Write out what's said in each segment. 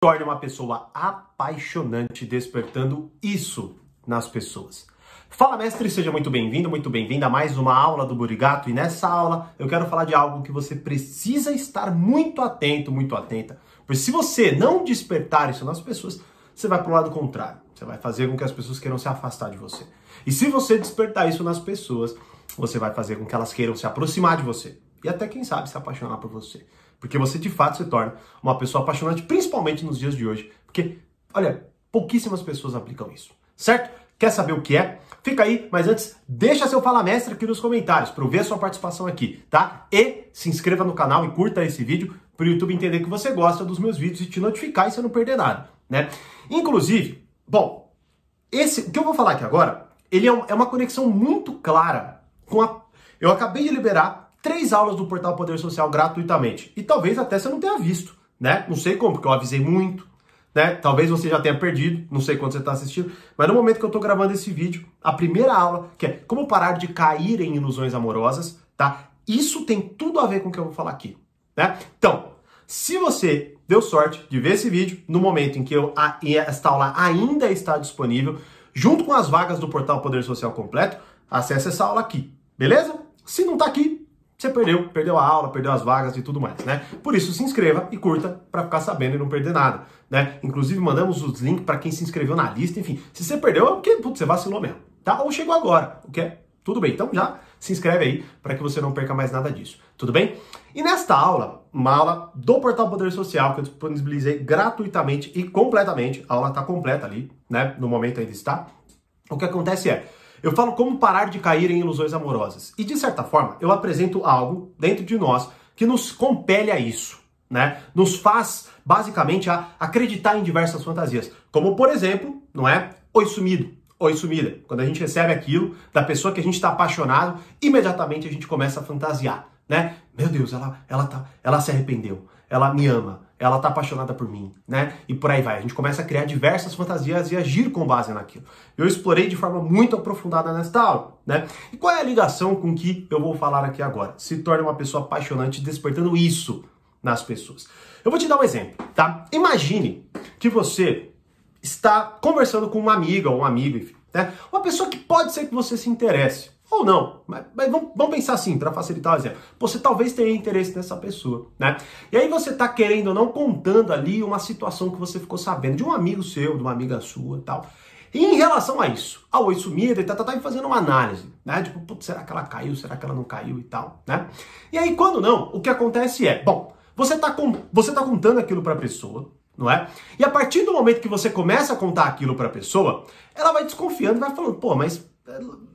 torne uma pessoa apaixonante, despertando isso nas pessoas. Fala, mestre, seja muito bem-vindo, muito bem-vinda a mais uma aula do Burigato. E nessa aula eu quero falar de algo que você precisa estar muito atento, muito atenta. Porque se você não despertar isso nas pessoas, você vai para o lado contrário. Você vai fazer com que as pessoas queiram se afastar de você. E se você despertar isso nas pessoas, você vai fazer com que elas queiram se aproximar de você. E até, quem sabe, se apaixonar por você. Porque você de fato se torna uma pessoa apaixonante, principalmente nos dias de hoje. Porque, olha, pouquíssimas pessoas aplicam isso. Certo? Quer saber o que é? Fica aí, mas antes, deixa seu Fala Mestre aqui nos comentários para eu ver a sua participação aqui, tá? E se inscreva no canal e curta esse vídeo para o YouTube entender que você gosta dos meus vídeos e te notificar e você não perder nada, né? Inclusive, bom, esse, o que eu vou falar aqui agora, ele é, é uma conexão muito clara com a... Eu acabei de liberar três aulas do Portal Poder Social gratuitamente. E talvez até você não tenha visto, né? Não sei como, porque eu avisei muito, né? Talvez você já tenha perdido, não sei quando você está assistindo, mas no momento que eu estou gravando esse vídeo, a primeira aula, que é como parar de cair em ilusões amorosas, tá? Isso tem tudo a ver com o que eu vou falar aqui, né? Então, se você deu sorte de ver esse vídeo no momento em que eu, a, esta aula ainda está disponível, junto com as vagas do Portal Poder Social completo, acesse essa aula aqui, beleza? Se não está aqui, você perdeu, perdeu a aula, perdeu as vagas e tudo mais, né? Por isso se inscreva e curta para ficar sabendo e não perder nada, né? Inclusive mandamos os links para quem se inscreveu na lista, enfim. Se você perdeu é porque putz, você vacilou mesmo, tá? Ou chegou agora, o que é tudo bem. Então já se inscreve aí para que você não perca mais nada disso, tudo bem? E nesta aula, uma aula do Portal Poder Social que eu disponibilizei gratuitamente e completamente, a aula está completa ali, né? No momento ainda está. O que acontece é eu falo como parar de cair em ilusões amorosas. E de certa forma, eu apresento algo dentro de nós que nos compele a isso, né? Nos faz basicamente a acreditar em diversas fantasias, como por exemplo, não é? Oi sumido, oi sumida. Quando a gente recebe aquilo da pessoa que a gente está apaixonado, imediatamente a gente começa a fantasiar, né? Meu Deus, ela ela tá, ela se arrependeu, ela me ama, ela tá apaixonada por mim, né? E por aí vai. A gente começa a criar diversas fantasias e agir com base naquilo. Eu explorei de forma muito aprofundada nesta aula, né? E qual é a ligação com que eu vou falar aqui agora? Se torne uma pessoa apaixonante despertando isso nas pessoas. Eu vou te dar um exemplo, tá? Imagine que você está conversando com uma amiga ou um amigo, enfim, né? Uma pessoa que pode ser que você se interesse. Ou não, mas, mas vamos, vamos, pensar assim, para facilitar o exemplo. Você talvez tenha interesse nessa pessoa, né? E aí você tá querendo ou não contando ali uma situação que você ficou sabendo de um amigo seu, de uma amiga sua tal. E em relação a isso, a oi sumida e tá, tá, tá fazendo uma análise, né? Tipo, putz, será que ela caiu? Será que ela não caiu e tal, né? E aí, quando não, o que acontece é, bom, você tá, com, você tá contando aquilo pra pessoa, não é? E a partir do momento que você começa a contar aquilo pra pessoa, ela vai desconfiando e vai falando, pô, mas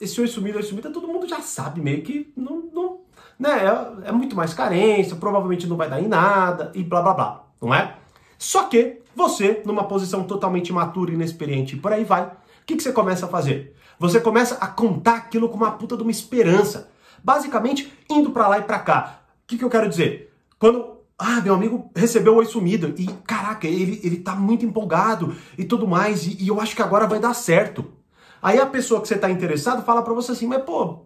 esse oi sumido, oi sumido, todo mundo já sabe meio que não, não né, é, é, muito mais carência, provavelmente não vai dar em nada e blá blá blá, não é? Só que você, numa posição totalmente imatura, inexperiente e por aí vai, o que, que você começa a fazer? Você começa a contar aquilo com uma puta de uma esperança. Basicamente, indo para lá e para cá. O que, que eu quero dizer? Quando ah, meu amigo recebeu o oi sumido e caraca, ele, ele tá muito empolgado e tudo mais, e, e eu acho que agora vai dar certo. Aí a pessoa que você está interessado fala para você assim, mas pô,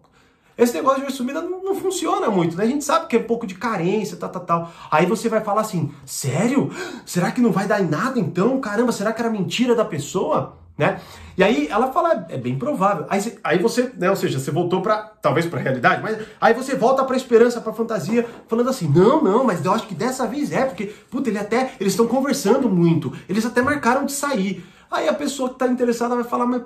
esse negócio de sumida não, não, funciona muito, né? A gente sabe que é um pouco de carência, tal, tal, tal. Aí você vai falar assim, sério? Será que não vai dar em nada então? Caramba, será que era mentira da pessoa? Né? E aí ela fala, é bem provável. Aí, aí você, né, ou seja, você voltou para talvez para a realidade, mas aí você volta para a esperança, para a fantasia, falando assim: "Não, não, mas eu acho que dessa vez é, porque puta, ele até eles estão conversando muito. Eles até marcaram de sair". Aí a pessoa que está interessada vai falar: "Mas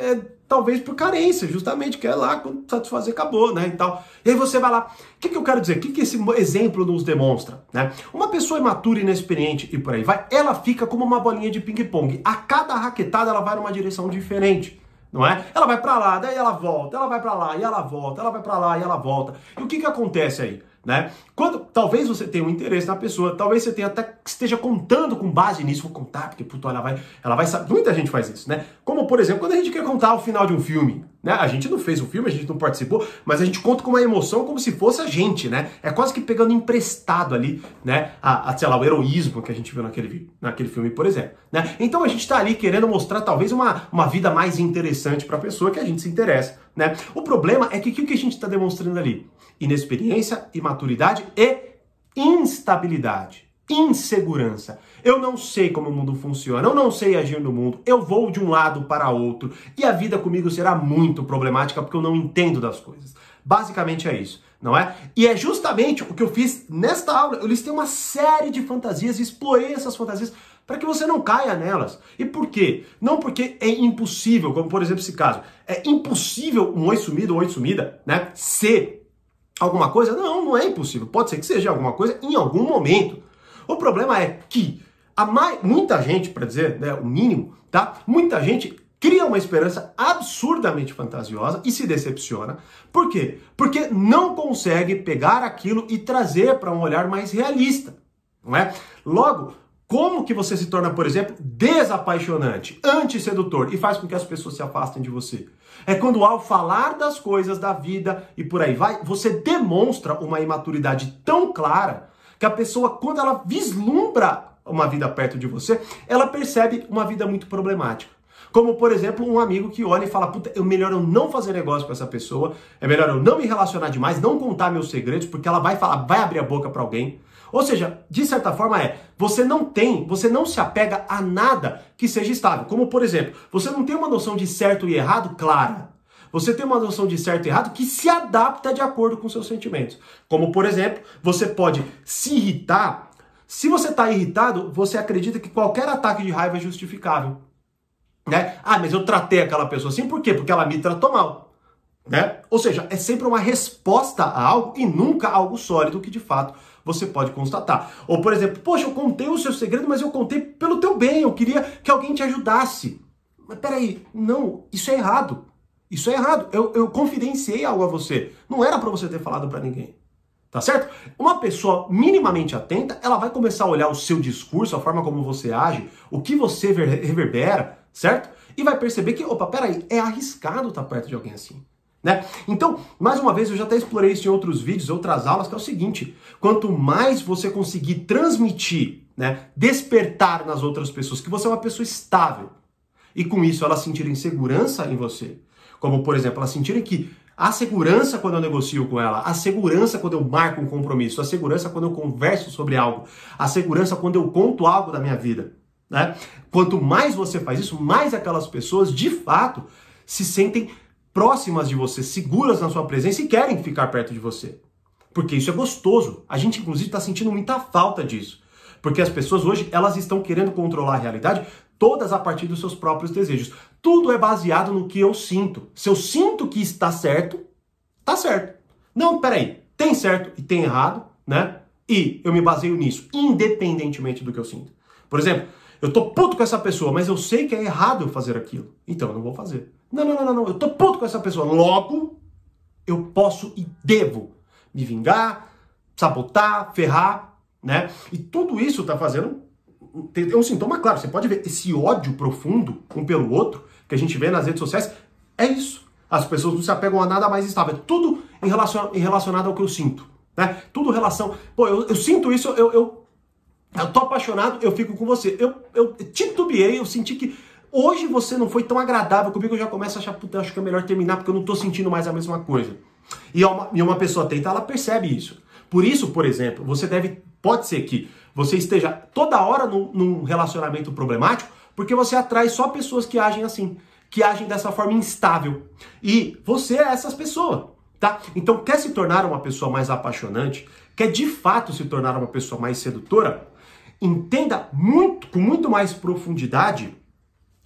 é, talvez por carência, justamente, que é lá, quando satisfazer, acabou, né, e tal. E aí você vai lá, o que, que eu quero dizer? O que, que esse exemplo nos demonstra, né? Uma pessoa imatura, inexperiente e por aí vai, ela fica como uma bolinha de ping-pong. A cada raquetada ela vai numa direção diferente. Não é? Ela vai para lá, daí ela volta, ela vai para lá e ela volta, ela vai para lá e ela volta. E o que que acontece aí? né? Quando talvez você tenha um interesse na pessoa, talvez você tenha até esteja contando com base nisso, vou contar, porque puto, ela vai, ela vai saber. Muita gente faz isso, né? Como por exemplo, quando a gente quer contar o final de um filme, né? A gente não fez o filme, a gente não participou, mas a gente conta com uma emoção como se fosse a gente, né? É quase que pegando emprestado ali, né? A, a sei lá, o heroísmo que a gente viu naquele, naquele filme, por exemplo, né? Então a gente está ali querendo mostrar talvez uma, uma vida mais interessante para a pessoa que a gente se interessa, né? O problema é que o que a gente está demonstrando ali? Inexperiência, imaturidade e instabilidade. Insegurança. Eu não sei como o mundo funciona, eu não sei agir no mundo, eu vou de um lado para outro e a vida comigo será muito problemática porque eu não entendo das coisas. Basicamente é isso, não é? E é justamente o que eu fiz nesta aula. Eu listei uma série de fantasias explorei essas fantasias para que você não caia nelas. E por quê? Não porque é impossível, como por exemplo esse caso, é impossível um oi sumido ou oi sumida, né, ser alguma coisa? Não, não é impossível. Pode ser que seja alguma coisa em algum momento. O problema é que a mais, muita gente, para dizer né, o mínimo, tá? Muita gente cria uma esperança absurdamente fantasiosa e se decepciona. Por quê? Porque não consegue pegar aquilo e trazer para um olhar mais realista, não é? Logo, como que você se torna, por exemplo, desapaixonante, antissedutor e faz com que as pessoas se afastem de você? É quando ao falar das coisas da vida e por aí vai, você demonstra uma imaturidade tão clara que a pessoa, quando ela vislumbra uma vida perto de você, ela percebe uma vida muito problemática. Como, por exemplo, um amigo que olha e fala: Puta, é melhor eu não fazer negócio com essa pessoa, é melhor eu não me relacionar demais, não contar meus segredos, porque ela vai falar, vai abrir a boca para alguém. Ou seja, de certa forma é, você não tem, você não se apega a nada que seja estável. Como, por exemplo, você não tem uma noção de certo e errado clara. Você tem uma noção de certo e errado que se adapta de acordo com seus sentimentos. Como, por exemplo, você pode se irritar. Se você está irritado, você acredita que qualquer ataque de raiva é justificável. Né? Ah, mas eu tratei aquela pessoa assim, por quê? Porque ela me tratou mal. Né? Ou seja, é sempre uma resposta a algo e nunca algo sólido que de fato você pode constatar. Ou, por exemplo, poxa, eu contei o seu segredo, mas eu contei pelo teu bem, eu queria que alguém te ajudasse. Mas peraí, não, isso é errado. Isso é errado. Eu, eu confidenciei algo a você. Não era para você ter falado para ninguém. Tá certo? Uma pessoa minimamente atenta, ela vai começar a olhar o seu discurso, a forma como você age, o que você reverbera, certo? E vai perceber que, opa, peraí, é arriscado estar perto de alguém assim. Né? Então, mais uma vez, eu já até explorei isso em outros vídeos, outras aulas, que é o seguinte: quanto mais você conseguir transmitir, né, despertar nas outras pessoas que você é uma pessoa estável, e com isso elas sentirem segurança em você, como, por exemplo, elas sentirem que a segurança quando eu negocio com ela, a segurança quando eu marco um compromisso, a segurança quando eu converso sobre algo, a segurança quando eu conto algo da minha vida. Né? Quanto mais você faz isso, mais aquelas pessoas de fato se sentem próximas de você, seguras na sua presença e querem ficar perto de você. Porque isso é gostoso. A gente, inclusive, está sentindo muita falta disso. Porque as pessoas hoje elas estão querendo controlar a realidade todas a partir dos seus próprios desejos. Tudo é baseado no que eu sinto. Se eu sinto que está certo, tá certo. Não, peraí, tem certo e tem errado, né? E eu me baseio nisso, independentemente do que eu sinto. Por exemplo, eu tô puto com essa pessoa, mas eu sei que é errado eu fazer aquilo. Então eu não vou fazer. Não, não, não, não, eu tô puto com essa pessoa. Logo, eu posso e devo me vingar, sabotar, ferrar, né? E tudo isso tá fazendo tem, um sintoma claro. Você pode ver esse ódio profundo um pelo outro que a gente vê nas redes sociais. É isso. As pessoas não se apegam a nada mais estável. É tudo em, relacion, em relacionado ao que eu sinto. Né? Tudo relação. Pô, eu, eu sinto isso, eu, eu, eu tô apaixonado, eu fico com você. Eu, eu titubeei, eu senti que hoje você não foi tão agradável comigo, eu já começo a achar, puta, acho que é melhor terminar porque eu não tô sentindo mais a mesma coisa. E uma, e uma pessoa atenta, ela percebe isso. Por isso, por exemplo, você deve, pode ser que você esteja toda hora num, num relacionamento problemático, porque você atrai só pessoas que agem assim, que agem dessa forma instável. E você é essas pessoas, tá? Então, quer se tornar uma pessoa mais apaixonante, quer de fato se tornar uma pessoa mais sedutora, entenda muito, com muito mais profundidade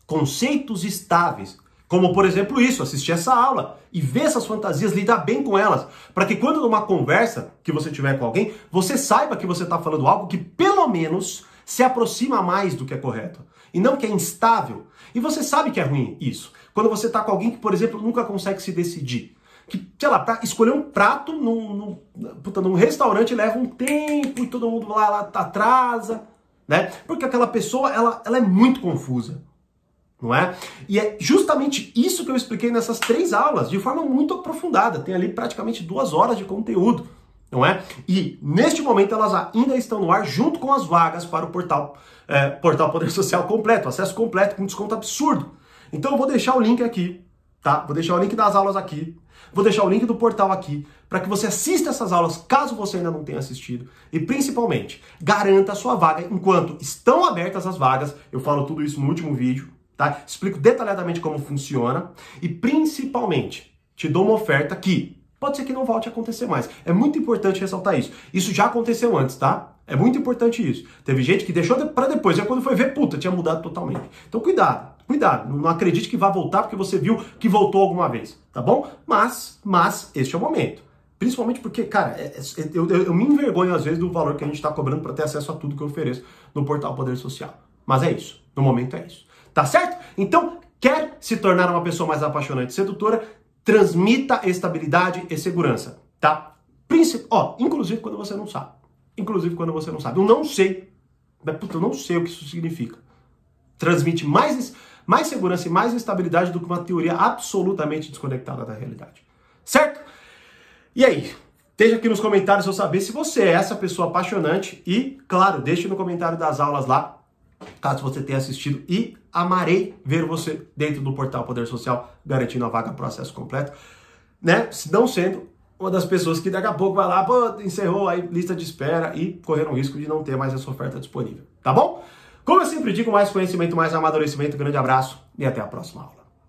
conceitos estáveis como, por exemplo, isso, assistir essa aula e ver essas fantasias, lidar bem com elas, para que quando numa conversa que você tiver com alguém, você saiba que você está falando algo que pelo menos se aproxima mais do que é correto e não que é instável. E você sabe que é ruim isso. Quando você está com alguém que, por exemplo, nunca consegue se decidir. Que, sei lá, pra escolher um prato num, num, puta, num restaurante leva um tempo e todo mundo lá, lá atrasa, né? Porque aquela pessoa, ela, ela é muito confusa não é? E é justamente isso que eu expliquei nessas três aulas, de forma muito aprofundada. Tem ali praticamente duas horas de conteúdo, não é? E neste momento elas ainda estão no ar junto com as vagas para o portal, é, portal Poder Social completo, acesso completo com desconto absurdo. Então eu vou deixar o link aqui tá? Vou deixar o link das aulas aqui. Vou deixar o link do portal aqui para que você assista essas aulas caso você ainda não tenha assistido e principalmente garanta a sua vaga enquanto estão abertas as vagas. Eu falo tudo isso no último vídeo, tá? Explico detalhadamente como funciona e principalmente te dou uma oferta que pode ser que não volte a acontecer mais. É muito importante ressaltar isso. Isso já aconteceu antes, tá? É muito importante isso. Teve gente que deixou para depois, e quando foi ver, puta, tinha mudado totalmente. Então cuidado. Cuidado, não acredite que vai voltar porque você viu que voltou alguma vez, tá bom? Mas, mas, este é o momento. Principalmente porque, cara, é, é, eu, eu, eu, me envergonho às vezes do valor que a gente está cobrando para ter acesso a tudo que eu ofereço no portal Poder Social. Mas é isso. No momento é isso. Tá certo? Então, quer se tornar uma pessoa mais apaixonante e sedutora? Transmita estabilidade e segurança, tá? Princip... Ó, inclusive quando você não sabe. Inclusive quando você não sabe. Eu não sei. Mas, puta, eu não sei o que isso significa. Transmite mais mais segurança e mais estabilidade do que uma teoria absolutamente desconectada da realidade. Certo? E aí? Deixa aqui nos comentários eu saber se você é essa pessoa apaixonante e, claro, deixe no comentário das aulas lá, caso você tenha assistido e amarei ver você dentro do portal Poder Social garantindo a vaga processo completo, né? Se não sendo uma das pessoas que daqui a pouco vai lá, pô, encerrou aí lista de espera e correram o risco de não ter mais essa oferta disponível, tá bom? Como eu sempre digo, mais conhecimento, mais amadurecimento. Grande abraço e até a próxima aula.